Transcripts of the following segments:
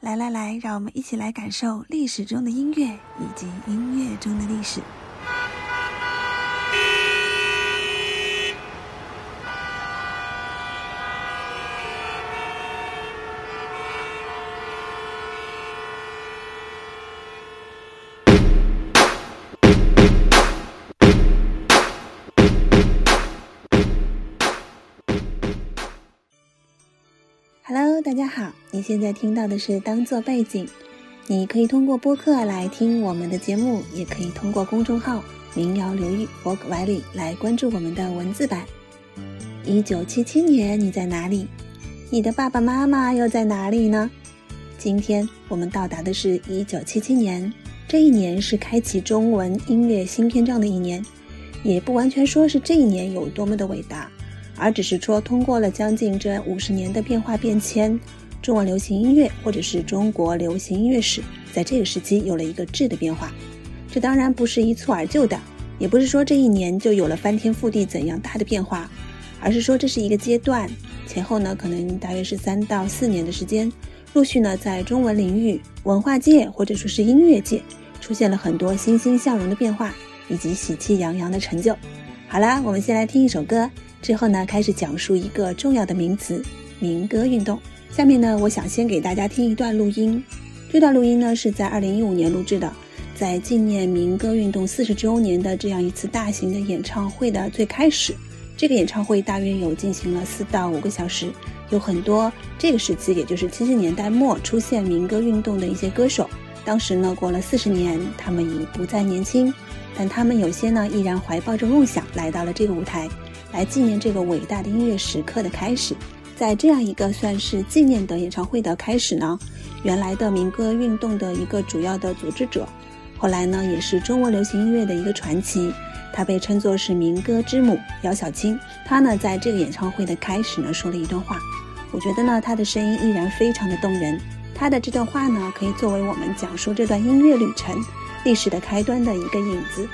来来来，让我们一起来感受历史中的音乐以及音乐中的历史。大家好，你现在听到的是当做背景。你可以通过播客来听我们的节目，也可以通过公众号“民谣流域 f o k Valley” 来关注我们的文字版。一九七七年，你在哪里？你的爸爸妈妈又在哪里呢？今天我们到达的是一九七七年，这一年是开启中文音乐新篇章的一年，也不完全说是这一年有多么的伟大。而只是说，通过了将近这五十年的变化变迁，中文流行音乐或者是中国流行音乐史，在这个时期有了一个质的变化。这当然不是一蹴而就的，也不是说这一年就有了翻天覆地怎样大的变化，而是说这是一个阶段，前后呢可能大约是三到四年的时间，陆续呢在中文领域、文化界或者说是音乐界，出现了很多欣欣向荣的变化以及喜气洋洋的成就。好啦，我们先来听一首歌。之后呢，开始讲述一个重要的名词——民歌运动。下面呢，我想先给大家听一段录音。这段录音呢，是在二零一五年录制的，在纪念民歌运动四十周年的这样一次大型的演唱会的最开始。这个演唱会大约有进行了四到五个小时，有很多这个时期，也就是七十年代末出现民歌运动的一些歌手。当时呢，过了四十年，他们已不再年轻，但他们有些呢，依然怀抱着梦想来到了这个舞台。来纪念这个伟大的音乐时刻的开始，在这样一个算是纪念的演唱会的开始呢，原来的民歌运动的一个主要的组织者，后来呢也是中国流行音乐的一个传奇，他被称作是民歌之母姚小青。他呢在这个演唱会的开始呢说了一段话，我觉得呢他的声音依然非常的动人。他的这段话呢可以作为我们讲述这段音乐旅程历史的开端的一个引子。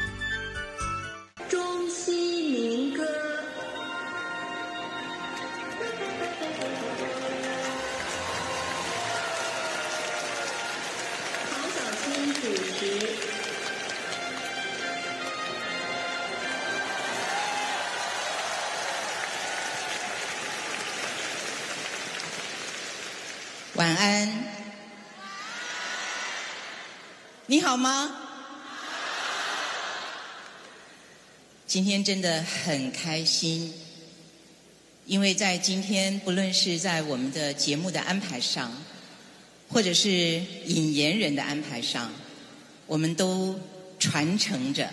好吗？今天真的很开心，因为在今天，不论是在我们的节目的安排上，或者是引言人的安排上，我们都传承着。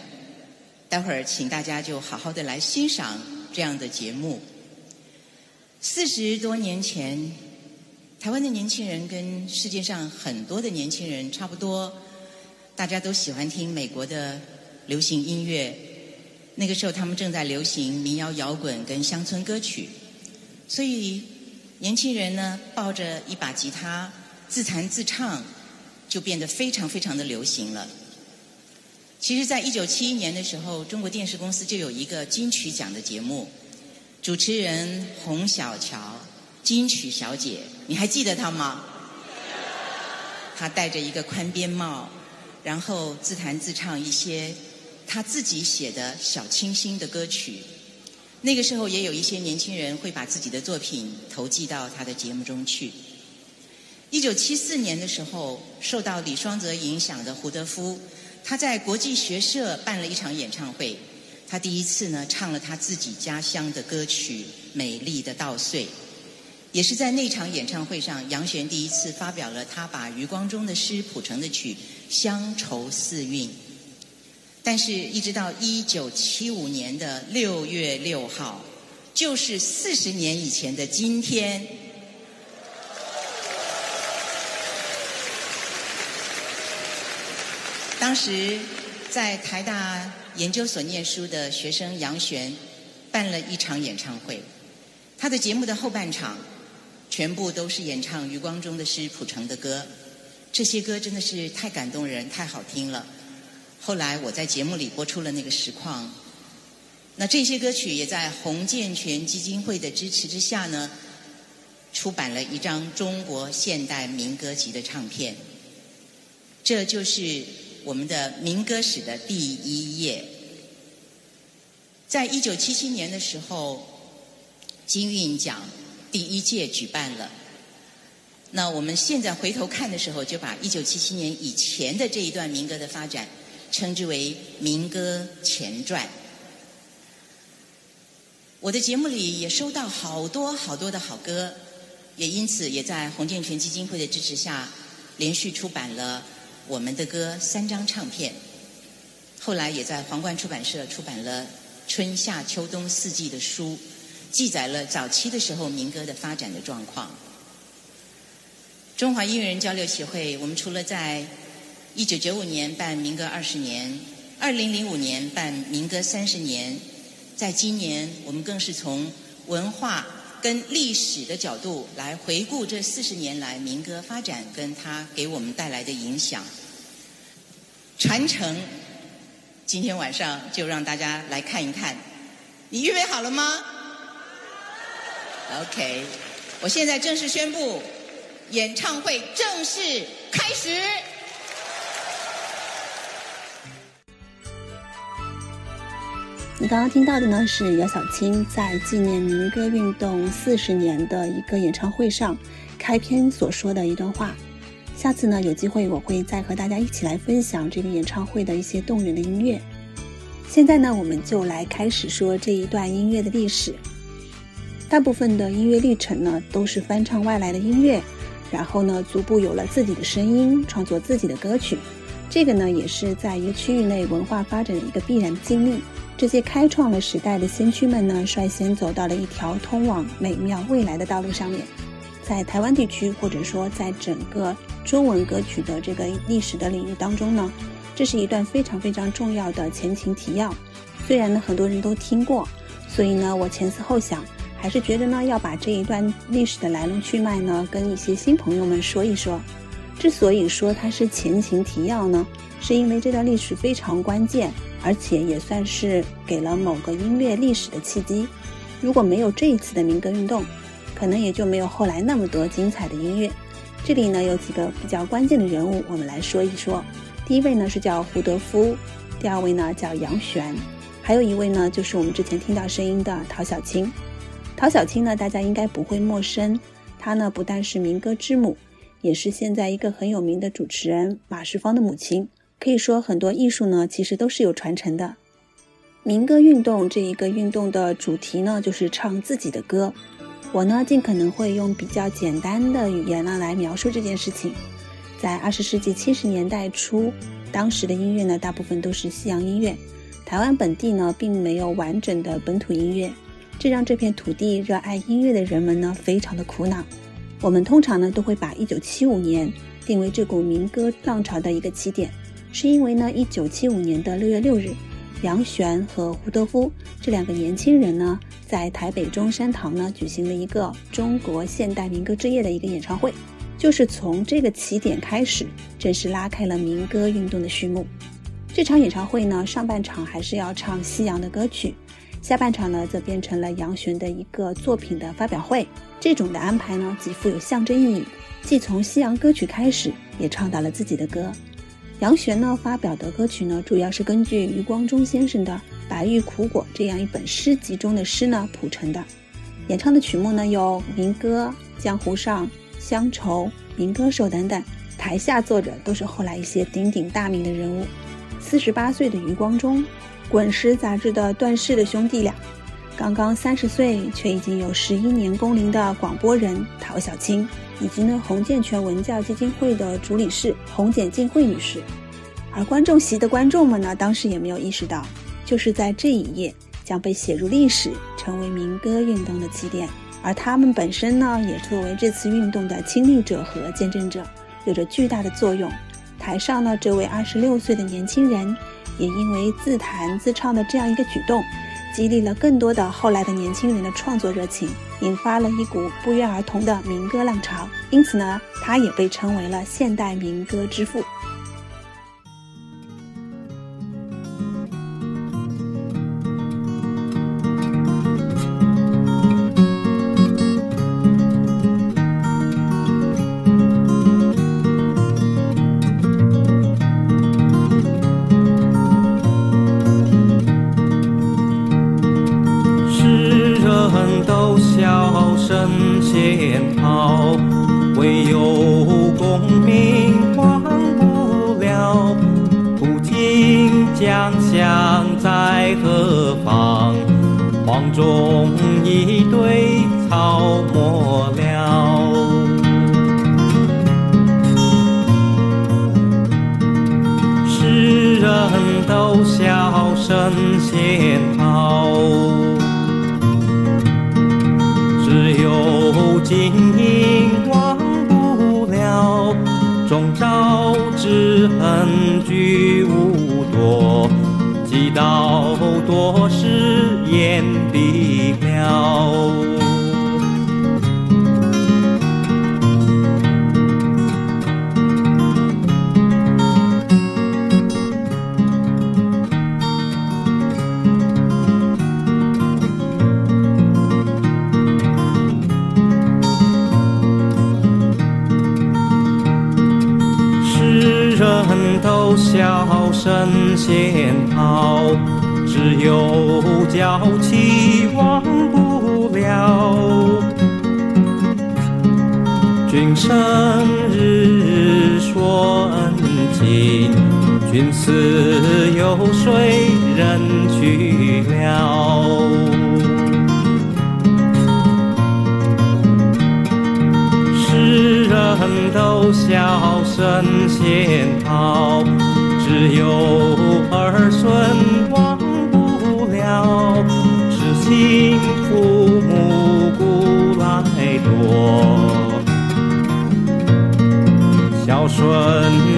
待会儿，请大家就好好的来欣赏这样的节目。四十多年前。台湾的年轻人跟世界上很多的年轻人差不多，大家都喜欢听美国的流行音乐。那个时候，他们正在流行民谣摇滚跟乡村歌曲，所以年轻人呢抱着一把吉他自弹自唱，就变得非常非常的流行了。其实，在一九七一年的时候，中国电视公司就有一个金曲奖的节目，主持人洪小乔。金曲小姐，你还记得她吗？她戴着一个宽边帽，然后自弹自唱一些他自己写的小清新的歌曲。那个时候也有一些年轻人会把自己的作品投寄到他的节目中去。一九七四年的时候，受到李双泽影响的胡德夫，他在国际学社办了一场演唱会，他第一次呢唱了他自己家乡的歌曲《美丽的稻穗》。也是在那场演唱会上，杨璇第一次发表了他把余光中的诗谱成的曲《乡愁四韵》。但是，一直到一九七五年的六月六号，就是四十年以前的今天，当时在台大研究所念书的学生杨璇办了一场演唱会，他的节目的后半场。全部都是演唱余光中的诗谱成的歌，这些歌真的是太感动人、太好听了。后来我在节目里播出了那个实况，那这些歌曲也在洪建全基金会的支持之下呢，出版了一张中国现代民歌集的唱片，这就是我们的民歌史的第一页。在一九七七年的时候，金韵奖第一届举办了。那我们现在回头看的时候，就把一九七七年以前的这一段民歌的发展，称之为民歌前传。我的节目里也收到好多好多的好歌，也因此也在洪建全基金会的支持下，连续出版了我们的歌三张唱片。后来也在皇冠出版社出版了春夏秋冬四季的书，记载了早期的时候民歌的发展的状况。中华音乐人交流协会，我们除了在一九九五年办民歌二十年，二零零五年办民歌三十年。在今年，我们更是从文化跟历史的角度来回顾这四十年来民歌发展跟它给我们带来的影响、传承。今天晚上就让大家来看一看，你预备好了吗？OK，我现在正式宣布，演唱会正式开始。你刚刚听到的呢，是姚小青在纪念民歌运动四十年的一个演唱会上开篇所说的一段话。下次呢，有机会我会再和大家一起来分享这个演唱会的一些动人的音乐。现在呢，我们就来开始说这一段音乐的历史。大部分的音乐历程呢，都是翻唱外来的音乐，然后呢，逐步有了自己的声音，创作自己的歌曲。这个呢，也是在一个区域内文化发展的一个必然经历。这些开创了时代的先驱们呢，率先走到了一条通往美妙未来的道路上面。在台湾地区，或者说在整个中文歌曲的这个历史的领域当中呢，这是一段非常非常重要的前情提要。虽然呢很多人都听过，所以呢我前思后想，还是觉得呢要把这一段历史的来龙去脉呢跟一些新朋友们说一说。之所以说它是前情提要呢，是因为这段历史非常关键。而且也算是给了某个音乐历史的契机。如果没有这一次的民歌运动，可能也就没有后来那么多精彩的音乐。这里呢有几个比较关键的人物，我们来说一说。第一位呢是叫胡德夫，第二位呢叫杨璇，还有一位呢就是我们之前听到声音的陶小青。陶小青呢大家应该不会陌生，她呢不但是民歌之母，也是现在一个很有名的主持人马世芳的母亲。可以说，很多艺术呢，其实都是有传承的。民歌运动这一个运动的主题呢，就是唱自己的歌。我呢，尽可能会用比较简单的语言呢来描述这件事情。在二十世纪七十年代初，当时的音乐呢，大部分都是西洋音乐，台湾本地呢，并没有完整的本土音乐，这让这片土地热爱音乐的人们呢，非常的苦恼。我们通常呢，都会把一九七五年定为这股民歌浪潮的一个起点。是因为呢，一九七五年的六月六日，杨璇和胡德夫这两个年轻人呢，在台北中山堂呢举行了一个中国现代民歌之夜的一个演唱会，就是从这个起点开始，正式拉开了民歌运动的序幕。这场演唱会呢，上半场还是要唱西洋的歌曲，下半场呢，则变成了杨璇的一个作品的发表会。这种的安排呢，极富有象征意义，既从西洋歌曲开始，也唱到了自己的歌。杨璇呢发表的歌曲呢，主要是根据余光中先生的《白玉苦果》这样一本诗集中的诗呢谱成的。演唱的曲目呢有民歌、江湖上、乡愁、民歌手等等。台下坐着都是后来一些鼎鼎大名的人物。四十八岁的余光中，《滚石》杂志的段氏的兄弟俩，刚刚三十岁却已经有十一年工龄的广播人陶小青。以及呢，洪建全文教基金会的主理事洪简静慧女士，而观众席的观众们呢，当时也没有意识到，就是在这一页将被写入历史，成为民歌运动的起点。而他们本身呢，也作为这次运动的亲历者和见证者，有着巨大的作用。台上呢，这位二十六岁的年轻人，也因为自弹自唱的这样一个举动。激励了更多的后来的年轻人的创作热情，引发了一股不约而同的民歌浪潮。因此呢，他也被称为了现代民歌之父。都笑声仙好，只有金银忘不了。终朝之恨俱无多，几道多少仙桃，只有娇妻忘不了。君生日说恩情，君死有谁人去了？世人都笑神仙好，只有儿孙忘不了。知心父母古来多，孝顺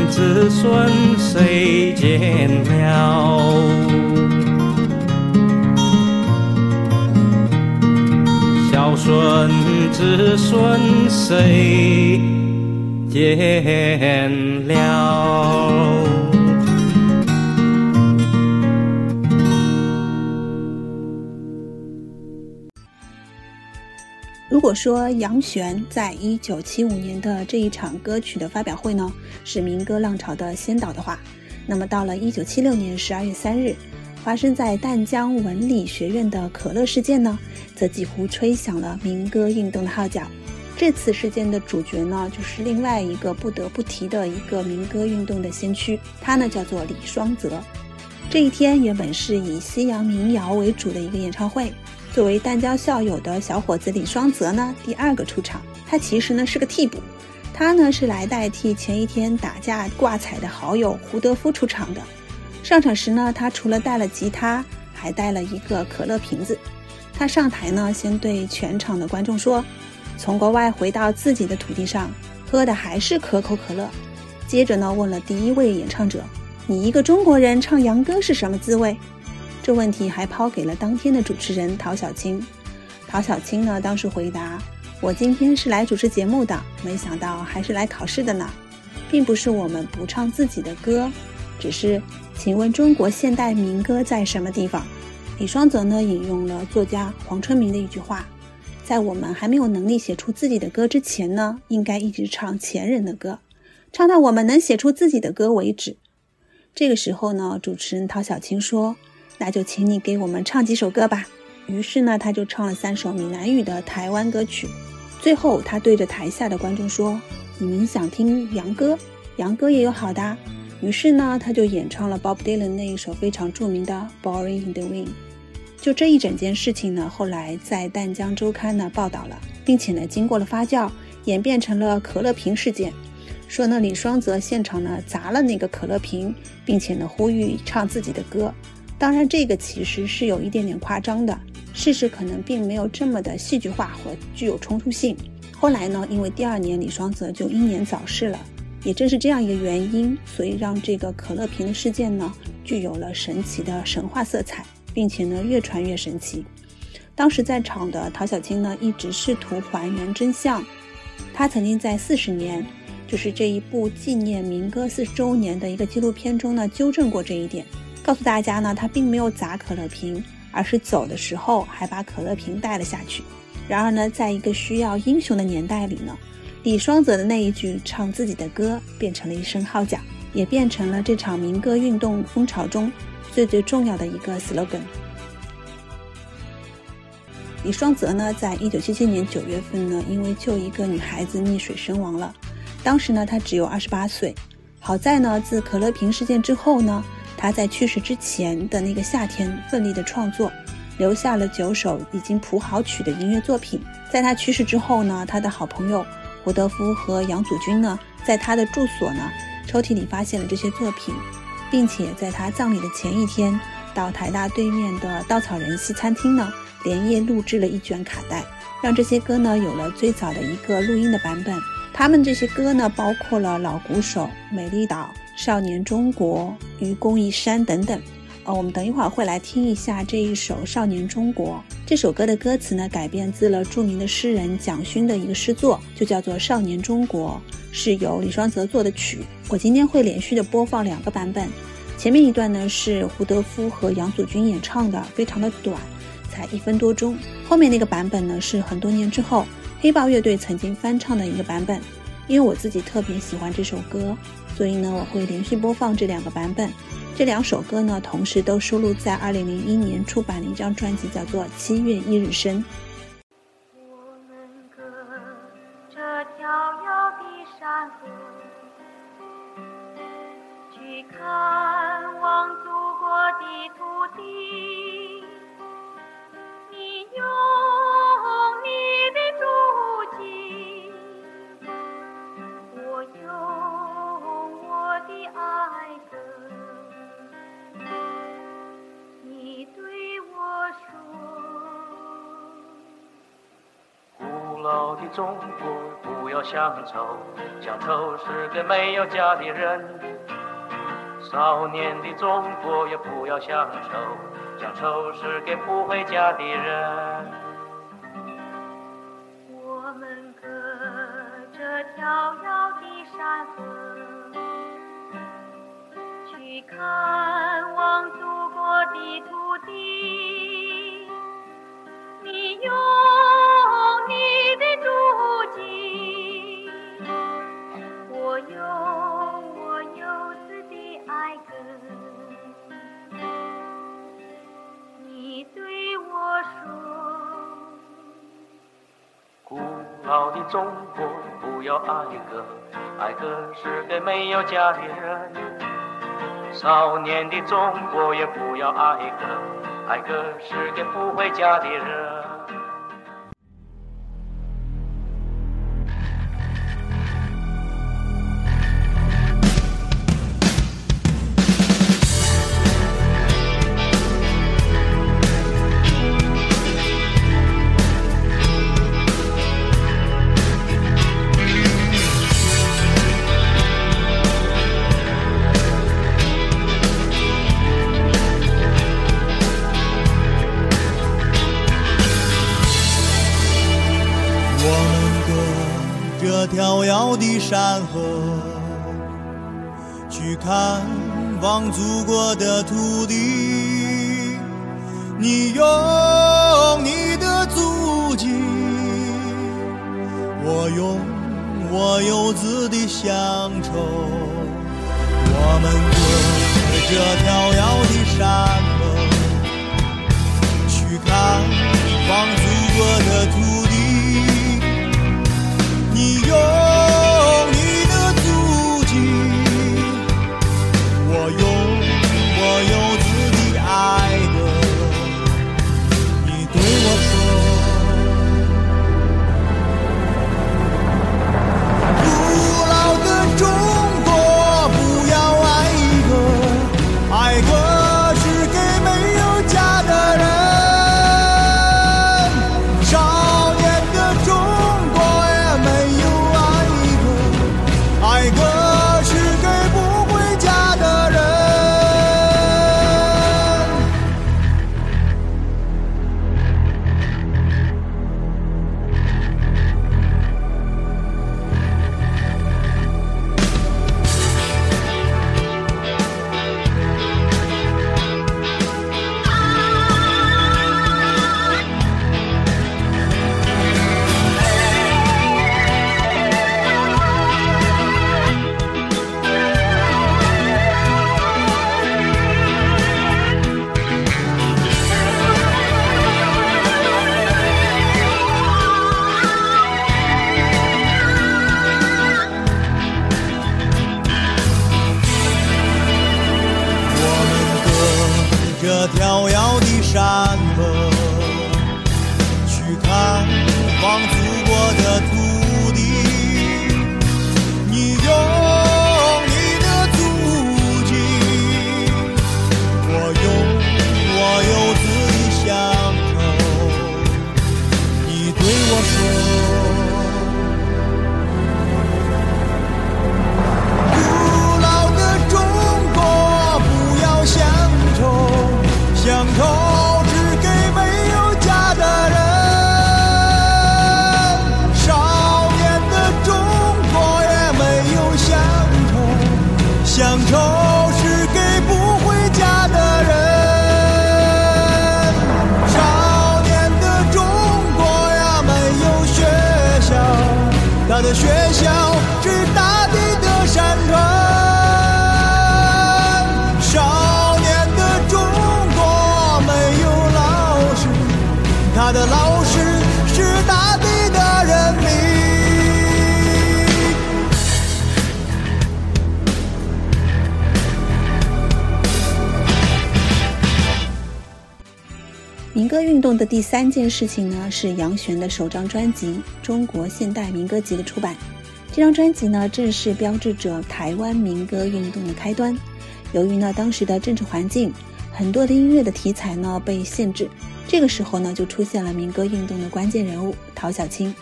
子孙谁见了？孝顺子孙谁见了？如果说杨璇在一九七五年的这一场歌曲的发表会呢，是民歌浪潮的先导的话，那么到了一九七六年十二月三日，发生在淡江文理学院的可乐事件呢，则几乎吹响了民歌运动的号角。这次事件的主角呢，就是另外一个不得不提的一个民歌运动的先驱，他呢叫做李双泽。这一天原本是以西洋民谣为主的一个演唱会。作为淡江校友的小伙子李双泽呢，第二个出场。他其实呢是个替补，他呢是来代替前一天打架挂彩的好友胡德夫出场的。上场时呢，他除了带了吉他，还带了一个可乐瓶子。他上台呢，先对全场的观众说：“从国外回到自己的土地上，喝的还是可口可乐。”接着呢，问了第一位演唱者：“你一个中国人唱洋歌是什么滋味？”这问题还抛给了当天的主持人陶小青。陶小青呢，当时回答：“我今天是来主持节目的，没想到还是来考试的呢。并不是我们不唱自己的歌，只是，请问中国现代民歌在什么地方？”李双泽呢，引用了作家黄春明的一句话：“在我们还没有能力写出自己的歌之前呢，应该一直唱前人的歌，唱到我们能写出自己的歌为止。”这个时候呢，主持人陶小青说。那就请你给我们唱几首歌吧。于是呢，他就唱了三首闽南语的台湾歌曲。最后，他对着台下的观众说：“你们想听洋歌？洋歌也有好的。”于是呢，他就演唱了 Bob Dylan 那一首非常著名的《Boring in the Wind》。就这一整件事情呢，后来在《淡江周刊》呢报道了，并且呢，经过了发酵，演变成了可乐瓶事件。说呢，李双泽现场呢砸了那个可乐瓶，并且呢呼吁唱自己的歌。当然，这个其实是有一点点夸张的，事实可能并没有这么的戏剧化和具有冲突性。后来呢，因为第二年李双泽就英年早逝了，也正是这样一个原因，所以让这个可乐瓶的事件呢，具有了神奇的神话色彩，并且呢，越传越神奇。当时在场的陶小青呢，一直试图还原真相。他曾经在四十年，就是这一部纪念民歌四十周年的一个纪录片中呢，纠正过这一点。告诉大家呢，他并没有砸可乐瓶，而是走的时候还把可乐瓶带了下去。然而呢，在一个需要英雄的年代里呢，李双泽的那一句唱自己的歌，变成了一声号角，也变成了这场民歌运动风潮中最最重要的一个 slogan。李双泽呢，在一九七七年九月份呢，因为救一个女孩子溺水身亡了。当时呢，他只有二十八岁。好在呢，自可乐瓶事件之后呢。他在去世之前的那个夏天奋力的创作，留下了九首已经谱好曲的音乐作品。在他去世之后呢，他的好朋友胡德夫和杨祖君呢，在他的住所呢抽屉里发现了这些作品，并且在他葬礼的前一天，到台大对面的稻草人西餐厅呢，连夜录制了一卷卡带，让这些歌呢有了最早的一个录音的版本。他们这些歌呢，包括了《老鼓手》《美丽岛》。少年中国、愚公移山等等，呃，我们等一会儿会来听一下这一首《少年中国》。这首歌的歌词呢，改编自了著名的诗人蒋勋的一个诗作，就叫做《少年中国》，是由李双泽作的曲。我今天会连续的播放两个版本，前面一段呢是胡德夫和杨祖君演唱的，非常的短，才一分多钟。后面那个版本呢，是很多年之后黑豹乐队曾经翻唱的一个版本。因为我自己特别喜欢这首歌，所以呢，我会连续播放这两个版本。这两首歌呢，同时都收录在2001年出版的一张专辑，叫做《七月一日生》。我们隔着遥遥的山，去看望祖国的土地。你用的中国，不要乡愁，乡愁是给没有家的人。少年的中国也不要乡愁，乡愁是给不回家的人。我们隔着遥遥的山河，去看望祖国的土地。你用好的中国，不要爱歌，爱歌是给没有家的人。少年的中国也不要爱歌，爱歌是给不回家的人。动的第三件事情呢，是杨璇的首张专辑《中国现代民歌集》的出版。这张专辑呢，正是标志着台湾民歌运动的开端。由于呢当时的政治环境，很多的音乐的题材呢被限制，这个时候呢就出现了民歌运动的关键人物陶小青。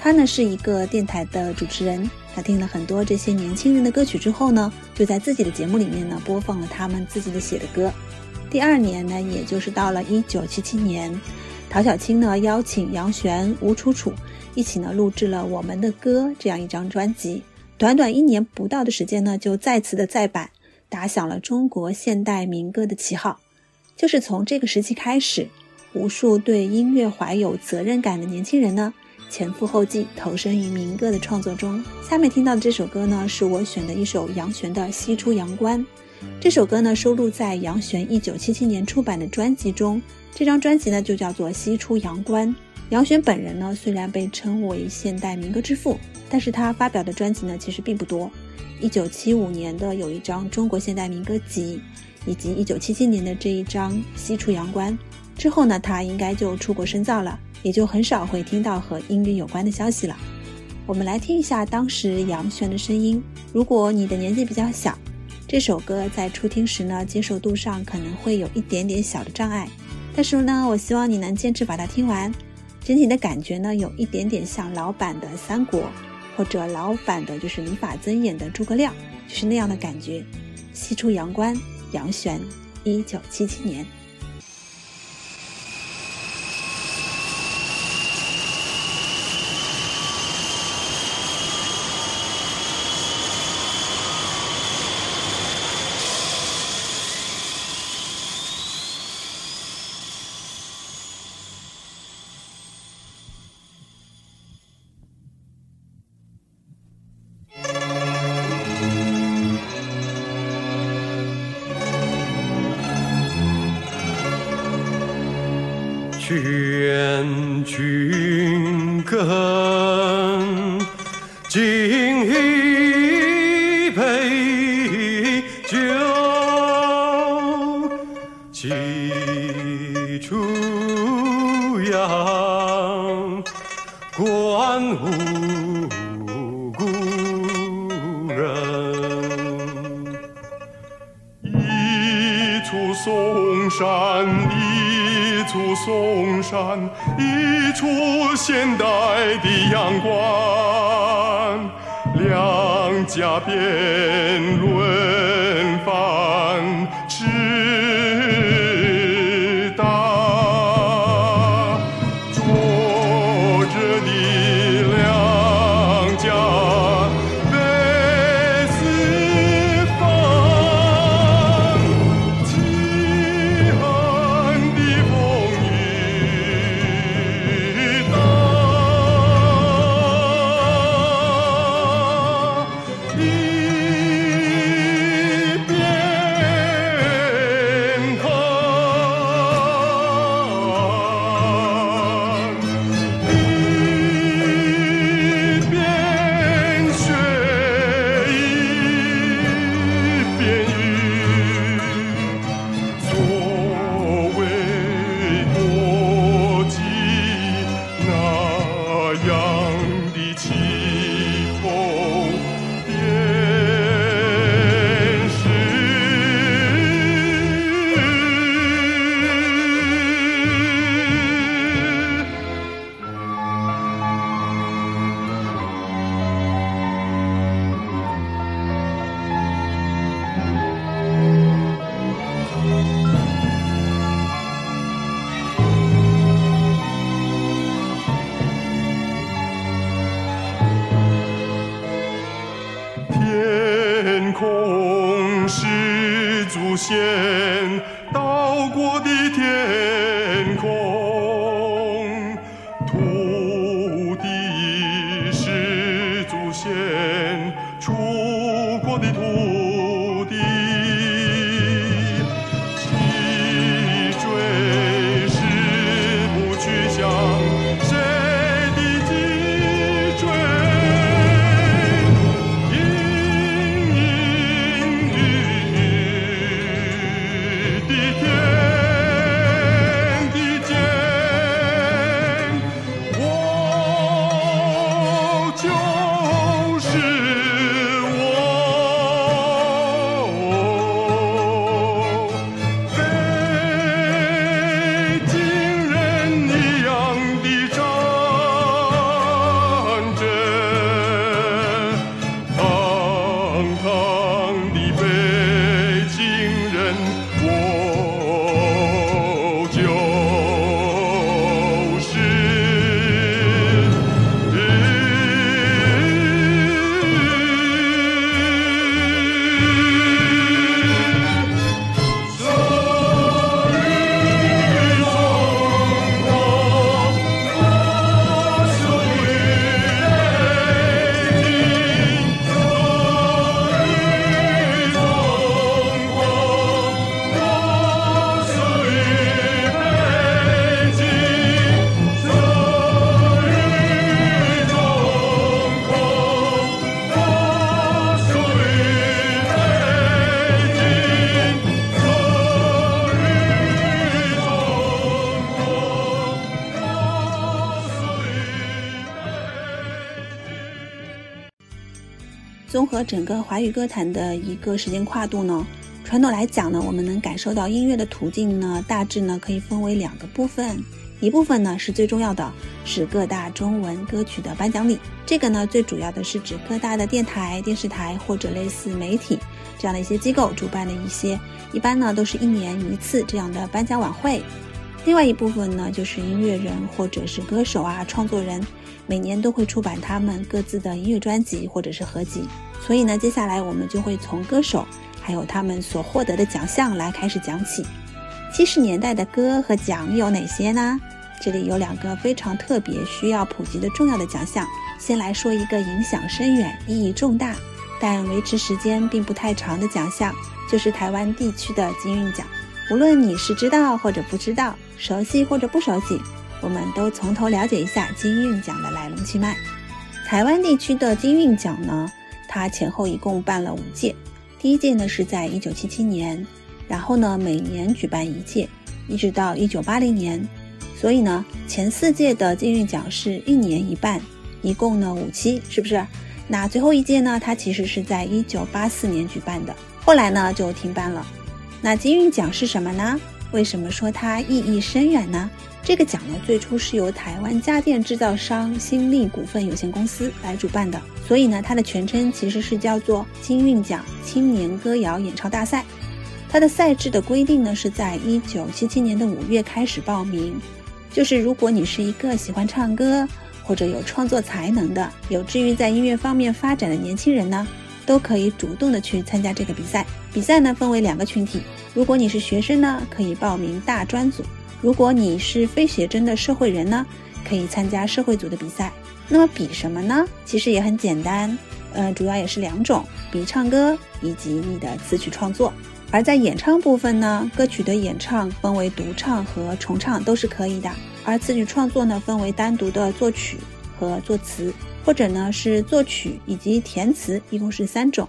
他呢是一个电台的主持人，他听了很多这些年轻人的歌曲之后呢，就在自己的节目里面呢播放了他们自己的写的歌。第二年呢，也就是到了一九七七年，陶小青呢邀请杨旋、吴楚楚一起呢录制了《我们的歌》这样一张专辑。短短一年不到的时间呢，就再次的再版，打响了中国现代民歌的旗号。就是从这个时期开始，无数对音乐怀有责任感的年轻人呢，前赴后继投身于民歌的创作中。下面听到的这首歌呢，是我选的一首杨旋的《西出阳关》。这首歌呢收录在杨旋一九七七年出版的专辑中，这张专辑呢就叫做《西出阳关》。杨旋本人呢虽然被称为现代民歌之父，但是他发表的专辑呢其实并不多。一九七五年的有一张《中国现代民歌集》，以及一九七七年的这一张《西出阳关》之后呢，他应该就出国深造了，也就很少会听到和音乐有关的消息了。我们来听一下当时杨旋的声音。如果你的年纪比较小，这首歌在初听时呢，接受度上可能会有一点点小的障碍，但是呢，我希望你能坚持把它听完。整体的感觉呢，有一点点像老版的《三国》，或者老版的就是李法曾演的《诸葛亮》，就是那样的感觉。西出阳关，杨旋，一九七七年。敬一杯酒，西出阳关无故人。一出嵩山，一出嵩山，一出现代的阳关，下辩论和整个华语歌坛的一个时间跨度呢，传统来讲呢，我们能感受到音乐的途径呢，大致呢可以分为两个部分。一部分呢是最重要的，是各大中文歌曲的颁奖礼。这个呢最主要的是指各大的电台、电视台或者类似媒体这样的一些机构主办的一些，一般呢都是一年一次这样的颁奖晚会。另外一部分呢就是音乐人或者是歌手啊、创作人，每年都会出版他们各自的音乐专辑或者是合集。所以呢，接下来我们就会从歌手还有他们所获得的奖项来开始讲起。七十年代的歌和奖有哪些呢？这里有两个非常特别、需要普及的重要的奖项。先来说一个影响深远、意义重大，但维持时间并不太长的奖项，就是台湾地区的金韵奖。无论你是知道或者不知道，熟悉或者不熟悉，我们都从头了解一下金韵奖的来龙去脉。台湾地区的金韵奖呢，它前后一共办了五届，第一届呢是在一九七七年，然后呢每年举办一届，一直到一九八零年。所以呢，前四届的金韵奖是一年一办，一共呢五期，是不是？那最后一届呢，它其实是在一九八四年举办的，后来呢就停办了。那金韵奖是什么呢？为什么说它意义深远呢？这个奖呢，最初是由台湾家电制造商新力股份有限公司来主办的，所以呢，它的全称其实是叫做金韵奖青年歌谣演唱大赛。它的赛制的规定呢，是在一九七七年的五月开始报名，就是如果你是一个喜欢唱歌或者有创作才能的，有志于在音乐方面发展的年轻人呢，都可以主动的去参加这个比赛。比赛呢分为两个群体，如果你是学生呢，可以报名大专组；如果你是非写真的社会人呢，可以参加社会组的比赛。那么比什么呢？其实也很简单，呃，主要也是两种，比唱歌以及你的词曲创作。而在演唱部分呢，歌曲的演唱分为独唱和重唱都是可以的，而词曲创作呢分为单独的作曲和作词，或者呢是作曲以及填词，一共是三种。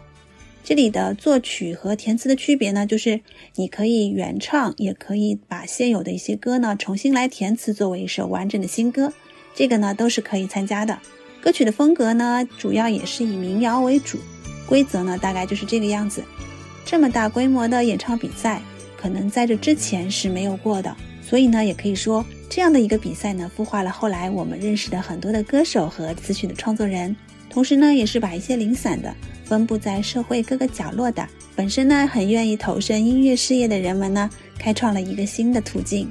这里的作曲和填词的区别呢，就是你可以原唱，也可以把现有的一些歌呢重新来填词，作为一首完整的新歌，这个呢都是可以参加的。歌曲的风格呢，主要也是以民谣为主，规则呢大概就是这个样子。这么大规模的演唱比赛，可能在这之前是没有过的，所以呢，也可以说这样的一个比赛呢，孵化了后来我们认识的很多的歌手和词曲的创作人，同时呢，也是把一些零散的分布在社会各个角落的，本身呢很愿意投身音乐事业的人们呢，开创了一个新的途径。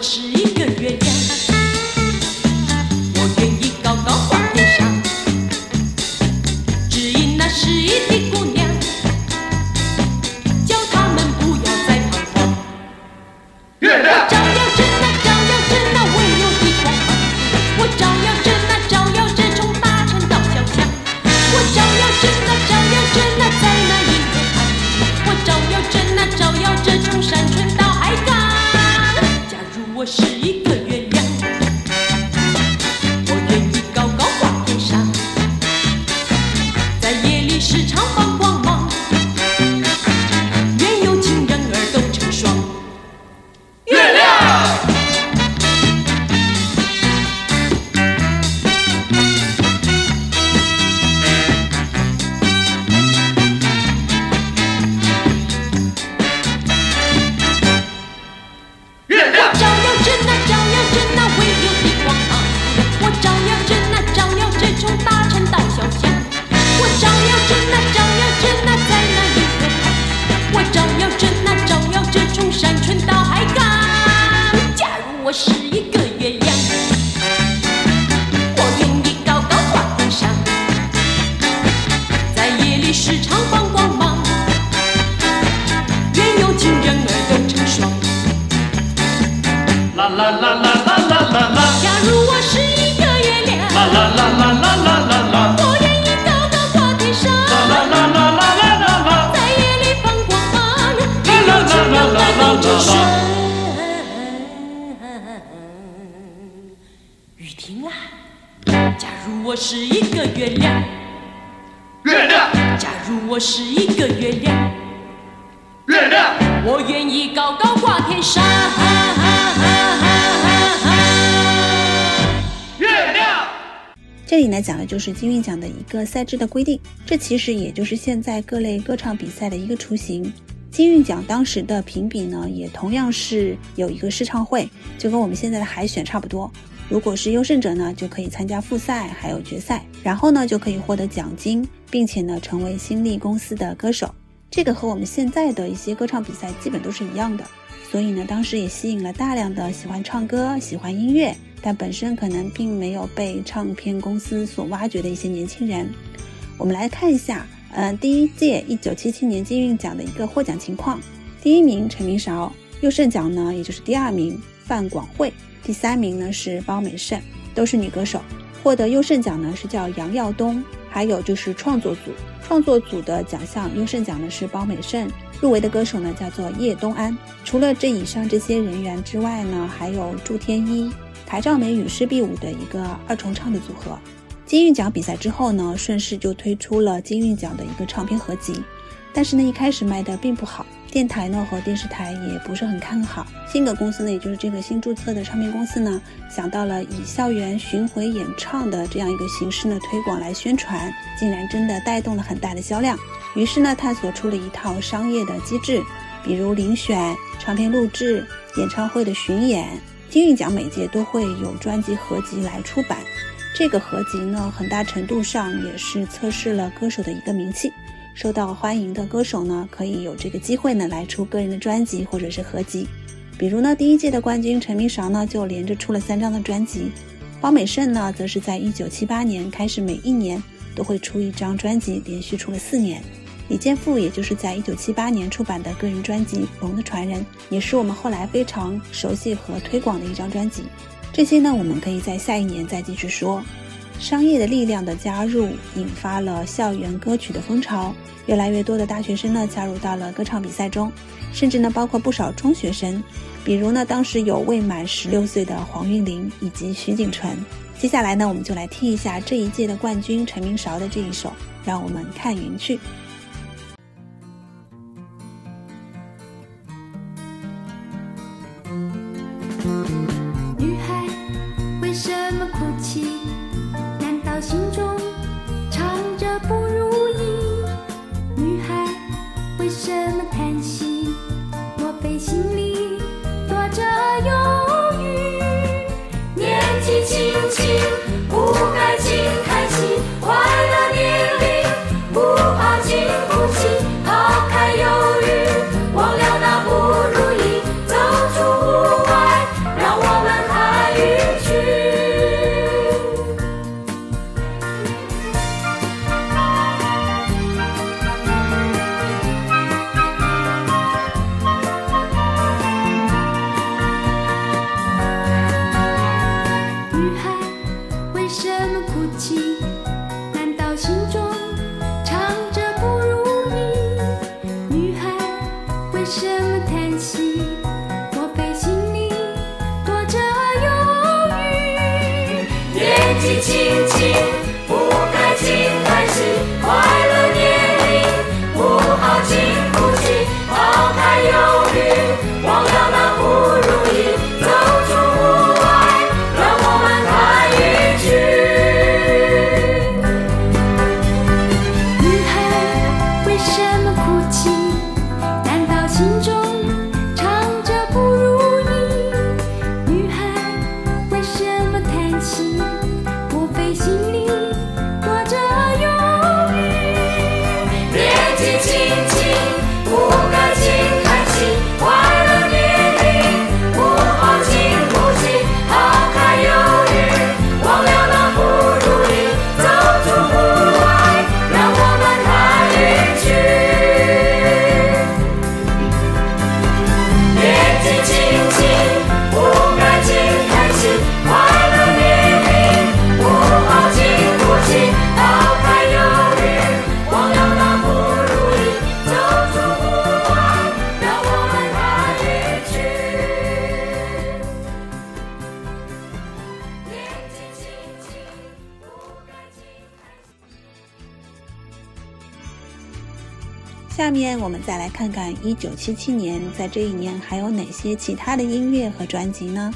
我是一个月亮我是一个月亮，月亮，假如我是一个月亮，月亮，我愿意高高挂天上。月亮。这里呢讲的就是金韵奖的一个赛制的规定，这其实也就是现在各类歌唱比赛的一个雏形。金韵奖当时的评比呢，也同样是有一个试唱会，就跟我们现在的海选差不多。如果是优胜者呢，就可以参加复赛，还有决赛，然后呢就可以获得奖金，并且呢成为新力公司的歌手。这个和我们现在的一些歌唱比赛基本都是一样的。所以呢，当时也吸引了大量的喜欢唱歌、喜欢音乐，但本身可能并没有被唱片公司所挖掘的一些年轻人。我们来看一下，呃，第一届一九七七年金韵奖的一个获奖情况：第一名陈明韶，优胜奖呢，也就是第二名范广惠，第三名呢是包美胜，都是女歌手。获得优胜奖呢是叫杨耀东，还有就是创作组，创作组的奖项优胜奖呢是包美胜，入围的歌手呢叫做叶东安。除了这以上这些人员之外呢，还有祝天一、台兆美与施碧舞的一个二重唱的组合。金韵奖比赛之后呢，顺势就推出了金韵奖的一个唱片合集，但是呢一开始卖的并不好，电台呢和电视台也不是很看好。新格公司呢，也就是这个新注册的唱片公司呢，想到了以校园巡回演唱的这样一个形式呢推广来宣传，竟然真的带动了很大的销量。于是呢，探索出了一套商业的机制，比如遴选、唱片录制、演唱会的巡演。金韵奖每届都会有专辑合集来出版，这个合集呢，很大程度上也是测试了歌手的一个名气。受到欢迎的歌手呢，可以有这个机会呢来出个人的专辑或者是合集。比如呢，第一届的冠军陈明韶呢就连着出了三张的专辑，包美胜呢则是在一九七八年开始每一年都会出一张专辑，连续出了四年。李健富也就是在一九七八年出版的个人专辑《龙的传人》，也是我们后来非常熟悉和推广的一张专辑。这些呢，我们可以在下一年再继续说。商业的力量的加入，引发了校园歌曲的风潮，越来越多的大学生呢加入到了歌唱比赛中，甚至呢包括不少中学生，比如呢当时有未满十六岁的黄韵玲以及徐景淳。接下来呢，我们就来听一下这一届的冠军陈明韶的这一首《让我们看云去》。看看1977年，在这一年还有哪些其他的音乐和专辑呢？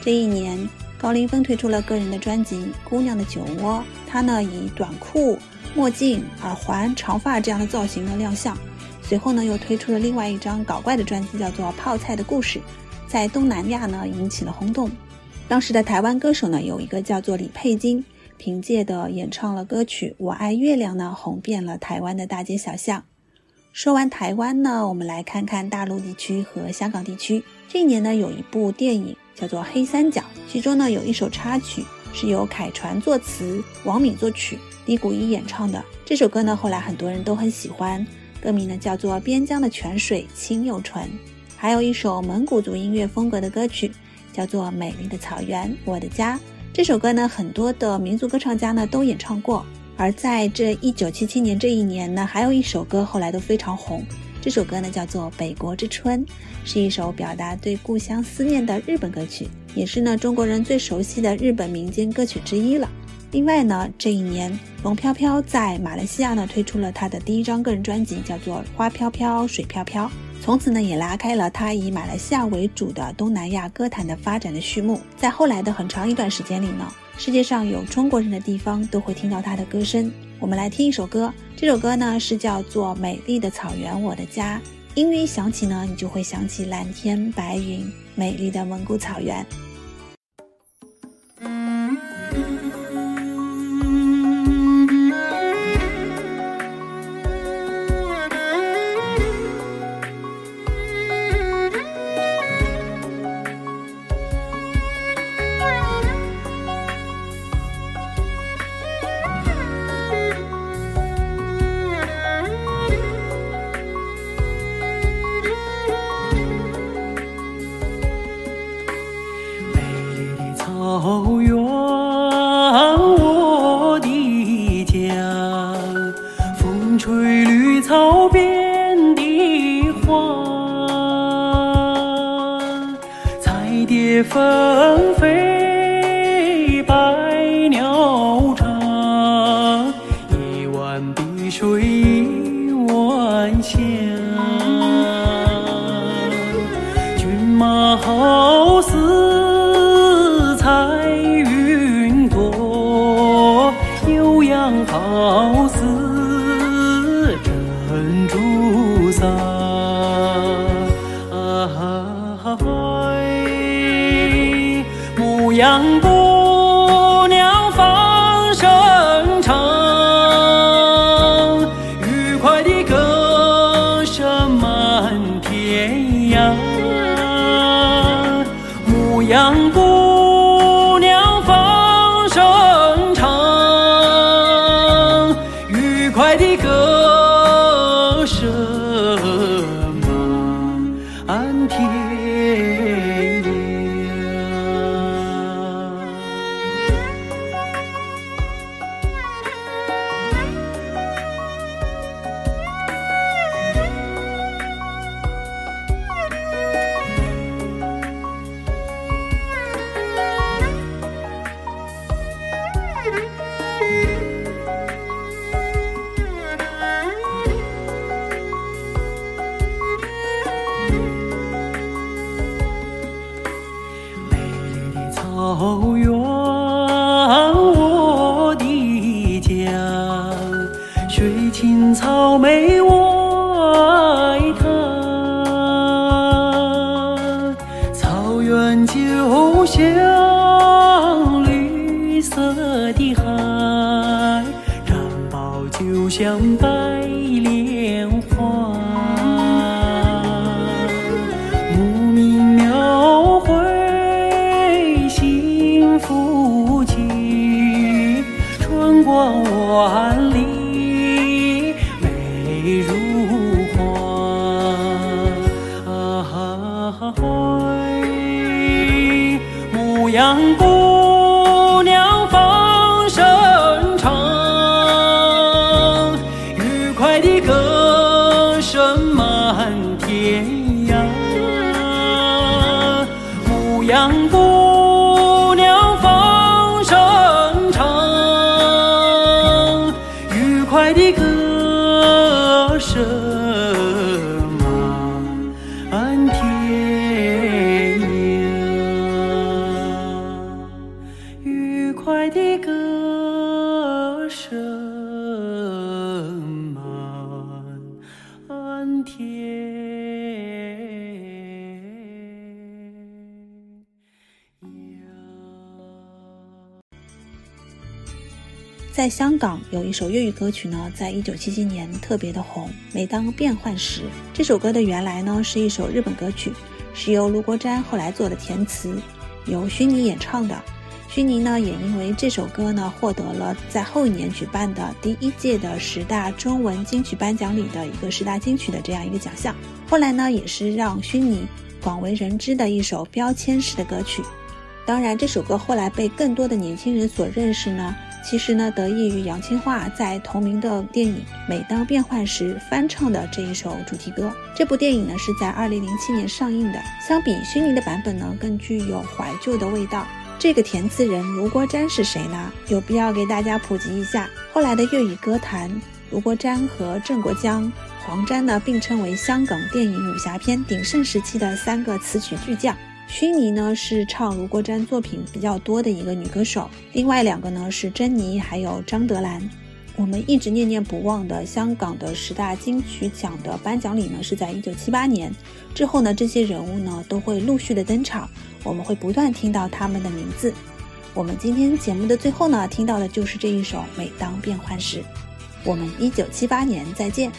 这一年，高凌风推出了个人的专辑《姑娘的酒窝》，他呢以短裤、墨镜、耳环、长发这样的造型呢亮相。随后呢又推出了另外一张搞怪的专辑，叫做《泡菜的故事》，在东南亚呢引起了轰动。当时的台湾歌手呢有一个叫做李佩金，凭借的演唱了歌曲《我爱月亮》呢红遍了台湾的大街小巷。说完台湾呢，我们来看看大陆地区和香港地区。这一年呢有一部电影叫做《黑三角》，其中呢有一首插曲是由凯传作词，王敏作曲，李谷一演唱的。这首歌呢后来很多人都很喜欢，歌名呢叫做《边疆的泉水清又纯》。还有一首蒙古族音乐风格的歌曲。叫做《美丽的草原，我的家》这首歌呢，很多的民族歌唱家呢都演唱过。而在这一九七七年这一年呢，还有一首歌后来都非常红。这首歌呢叫做《北国之春》，是一首表达对故乡思念的日本歌曲，也是呢中国人最熟悉的日本民间歌曲之一了。另外呢，这一年龙飘飘在马来西亚呢推出了他的第一张个人专辑，叫做《花飘飘，水飘飘》。从此呢，也拉开了他以马来西亚为主的东南亚歌坛的发展的序幕。在后来的很长一段时间里呢，世界上有中国人的地方都会听到他的歌声。我们来听一首歌，这首歌呢是叫做《美丽的草原，我的家》。音乐一响起呢，你就会想起蓝天白云，美丽的蒙古草原。phơ phới 嗯。爱的歌声满天在香港有一首粤语歌曲呢在一九七七年特别的红每当变换时。这首歌的原来呢是一首日本歌曲是由卢国詹后来做的填词由虚拟演唱的。薰妮呢也因为这首歌呢获得了在后一年举办的第一届的十大中文金曲颁奖里的一个十大金曲的这样一个奖项。后来呢也是让薰妮广为人知的一首标签式的歌曲。当然，这首歌后来被更多的年轻人所认识呢。其实呢，得益于杨千嬅在同名的电影《每当变幻时》翻唱的这一首主题歌。这部电影呢是在二零零七年上映的，相比薰妮的版本呢，更具有怀旧的味道。这个填词人卢国詹是谁呢？有必要给大家普及一下。后来的粤语歌坛，卢国詹和郑国江、黄沾呢并称为香港电影武侠片鼎盛时期的三个词曲巨匠。薰妮呢是唱卢国詹作品比较多的一个女歌手，另外两个呢是珍妮还有张德兰。我们一直念念不忘的香港的十大金曲奖的颁奖礼呢是在一九七八年之后呢，这些人物呢都会陆续的登场，我们会不断听到他们的名字。我们今天节目的最后呢，听到的就是这一首《每当变幻时》。我们一九七八年再见。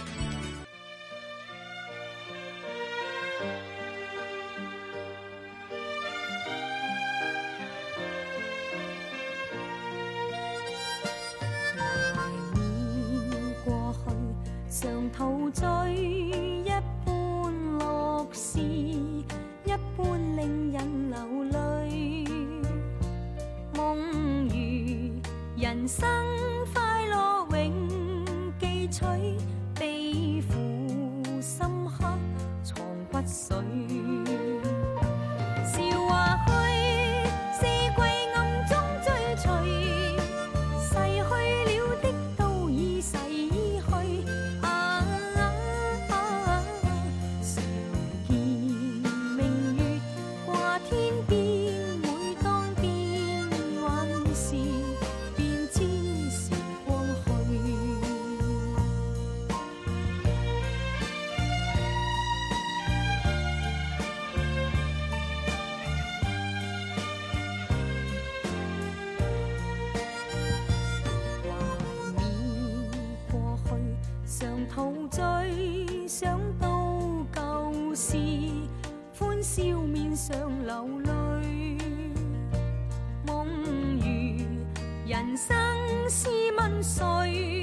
soy.